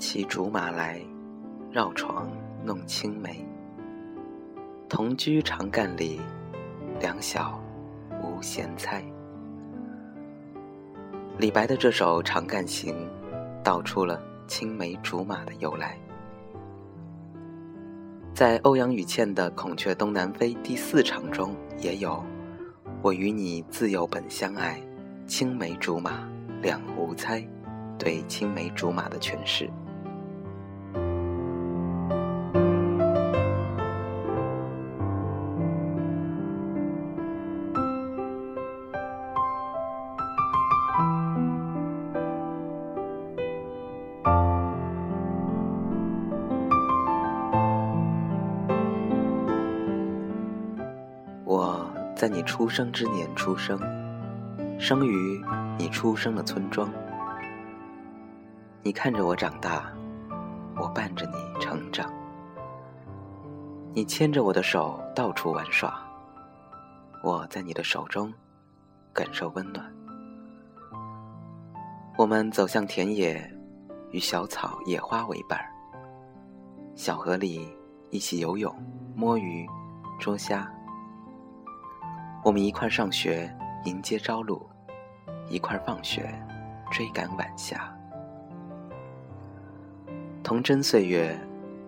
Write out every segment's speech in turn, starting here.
骑竹马来，绕床弄青梅。同居长干里，两小无嫌猜。李白的这首《长干行》，道出了青梅竹马的由来。在欧阳予倩的《孔雀东南飞》第四场中，也有“我与你自幼本相爱，青梅竹马两无猜”。对青梅竹马的诠释。你出生之年出生，生于你出生的村庄。你看着我长大，我伴着你成长。你牵着我的手到处玩耍，我在你的手中感受温暖。我们走向田野，与小草、野花为伴儿。小河里一起游泳、摸鱼、捉虾。我们一块上学，迎接朝露；一块放学，追赶晚霞。童真岁月，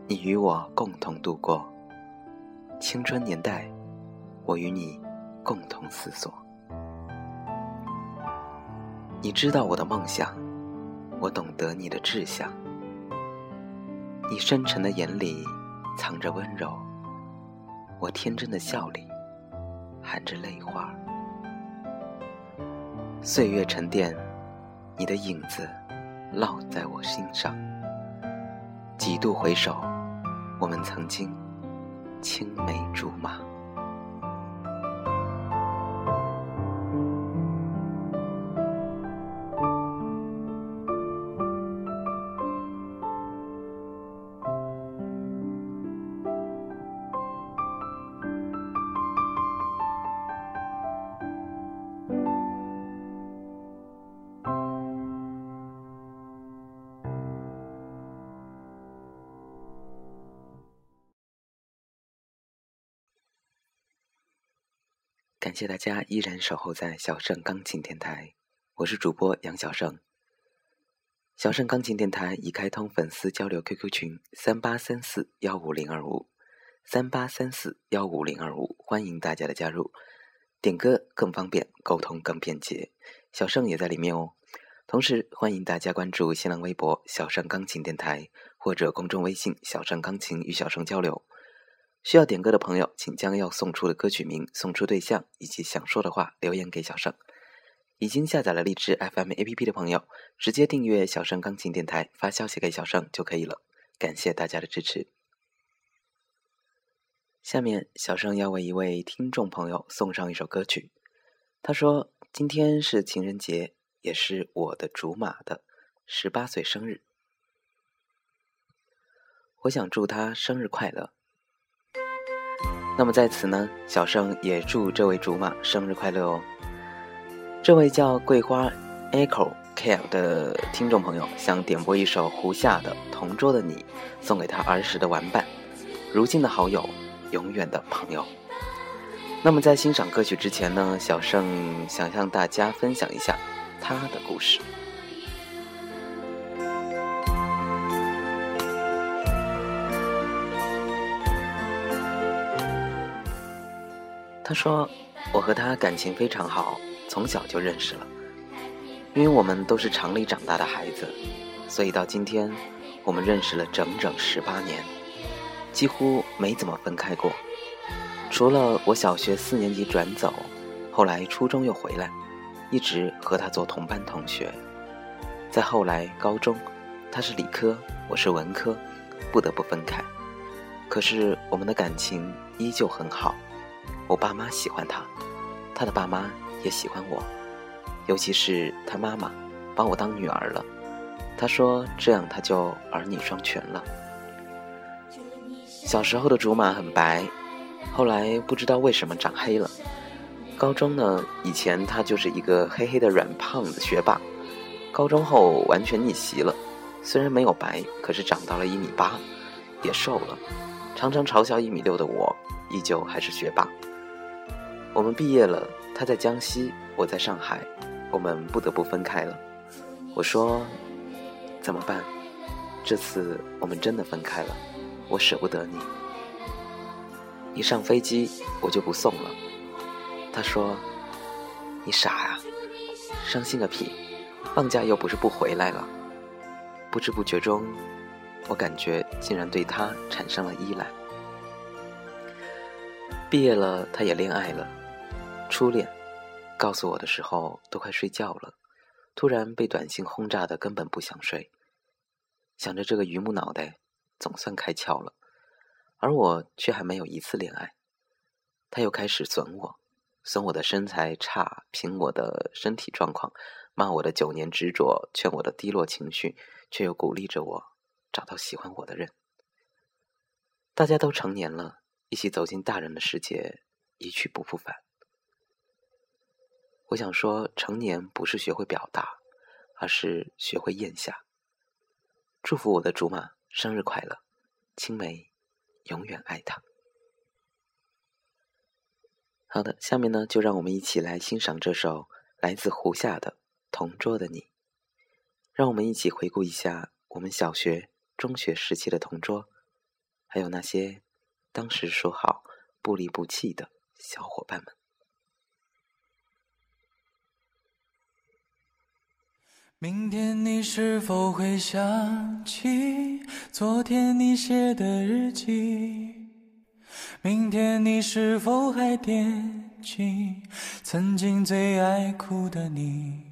你与我共同度过；青春年代，我与你共同思索。你知道我的梦想，我懂得你的志向。你深沉的眼里藏着温柔，我天真的笑里含着泪花。岁月沉淀，你的影子烙在我心上。几度回首，我们曾经青梅竹马。感谢大家依然守候在小盛钢琴电台，我是主播杨小盛。小盛钢琴电台已开通粉丝交流 QQ 群三八三四幺五零二五三八三四幺五零二五，欢迎大家的加入，点歌更方便，沟通更便捷，小盛也在里面哦。同时欢迎大家关注新浪微博小盛钢琴电台或者公众微信小盛钢琴与小盛交流。需要点歌的朋友，请将要送出的歌曲名、送出对象以及想说的话留言给小盛。已经下载了荔枝 FM APP 的朋友，直接订阅小盛钢琴电台，发消息给小盛就可以了。感谢大家的支持。下面，小盛要为一位听众朋友送上一首歌曲。他说：“今天是情人节，也是我的竹马的十八岁生日。我想祝他生日快乐。”那么在此呢，小盛也祝这位竹马生日快乐哦。这位叫桂花 Echo Care 的听众朋友想点播一首胡夏的《同桌的你》，送给他儿时的玩伴，如今的好友，永远的朋友。那么在欣赏歌曲之前呢，小盛想向大家分享一下他的故事。他说：“我和他感情非常好，从小就认识了。因为我们都是厂里长大的孩子，所以到今天，我们认识了整整十八年，几乎没怎么分开过。除了我小学四年级转走，后来初中又回来，一直和他做同班同学。再后来高中，他是理科，我是文科，不得不分开。”可是我们的感情依旧很好，我爸妈喜欢他，他的爸妈也喜欢我，尤其是他妈妈，把我当女儿了。他说这样他就儿女双全了。小时候的竹马很白，后来不知道为什么长黑了。高中呢，以前他就是一个黑黑的软胖子学霸，高中后完全逆袭了，虽然没有白，可是长到了一米八，也瘦了。常常嘲笑一米六的我，依旧还是学霸。我们毕业了，他在江西，我在上海，我们不得不分开了。我说：“怎么办？这次我们真的分开了，我舍不得你。”一上飞机我就不送了。他说：“你傻呀，伤心个屁！放假又不是不回来了。”不知不觉中。我感觉竟然对他产生了依赖。毕业了，他也恋爱了，初恋，告诉我的时候都快睡觉了，突然被短信轰炸的，根本不想睡。想着这个榆木脑袋总算开窍了，而我却还没有一次恋爱。他又开始损我，损我的身材差，评我的身体状况，骂我的九年执着，劝我的低落情绪，却又鼓励着我。找到喜欢我的人，大家都成年了，一起走进大人的世界，一去不复返。我想说，成年不是学会表达，而是学会咽下。祝福我的竹马生日快乐，青梅永远爱他。好的，下面呢，就让我们一起来欣赏这首来自胡夏的《同桌的你》，让我们一起回顾一下我们小学。中学时期的同桌，还有那些当时说好不离不弃的小伙伴们。明天你是否会想起昨天你写的日记？明天你是否还惦记曾经最爱哭的你？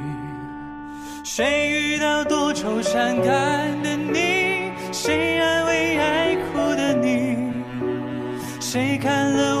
谁遇到多愁善感的你？谁安慰爱哭的你？谁看了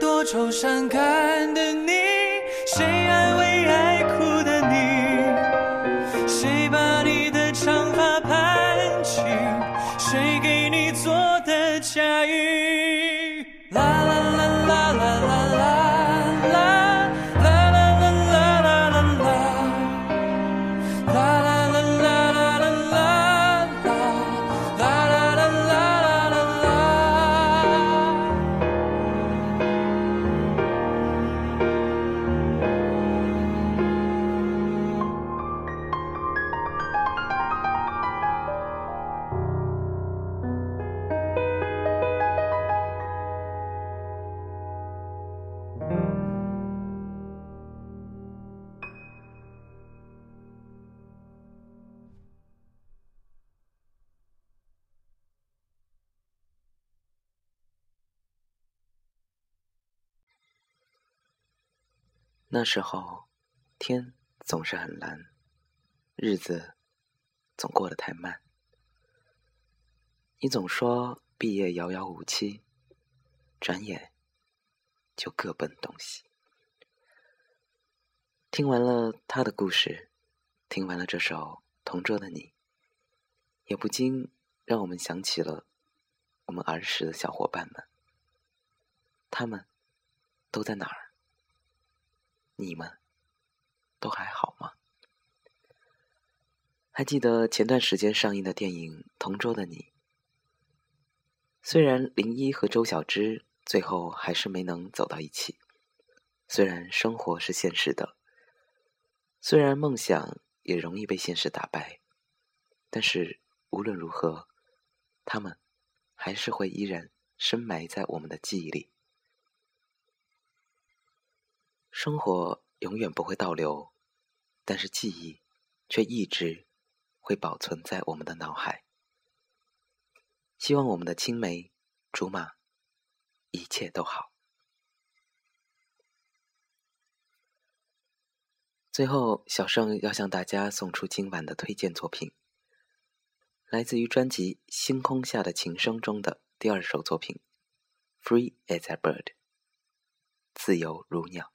多愁善感的那时候，天总是很蓝，日子总过得太慢。你总说毕业遥遥无期，转眼就各奔东西。听完了他的故事，听完了这首《同桌的你》，也不禁让我们想起了我们儿时的小伙伴们，他们都在哪儿？你们都还好吗？还记得前段时间上映的电影《同桌的你》？虽然林一和周小栀最后还是没能走到一起，虽然生活是现实的，虽然梦想也容易被现实打败，但是无论如何，他们还是会依然深埋在我们的记忆里。生活永远不会倒流，但是记忆却一直会保存在我们的脑海。希望我们的青梅竹马一切都好。最后，小盛要向大家送出今晚的推荐作品，来自于专辑《星空下的琴声》中的第二首作品《Free as a Bird》，自由如鸟。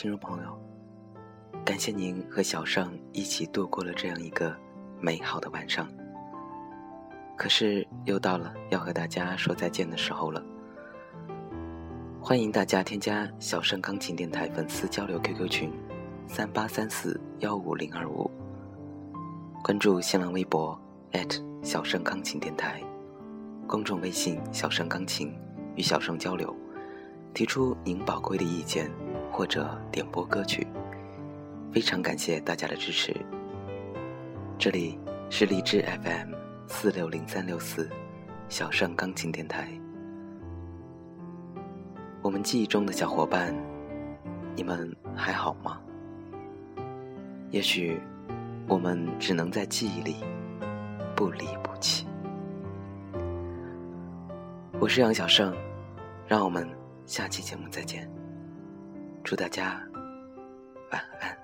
听众朋友，感谢您和小盛一起度过了这样一个美好的晚上。可是又到了要和大家说再见的时候了。欢迎大家添加小盛钢琴电台粉丝交流 QQ 群：三八三四幺五零二五，关注新浪微博小盛钢琴电台，公众微信小盛钢琴，与小盛交流。提出您宝贵的意见，或者点播歌曲，非常感谢大家的支持。这里是荔枝 FM 四六零三六四小盛钢琴电台。我们记忆中的小伙伴，你们还好吗？也许我们只能在记忆里不离不弃。我是杨小盛，让我们。下期节目再见，祝大家晚安。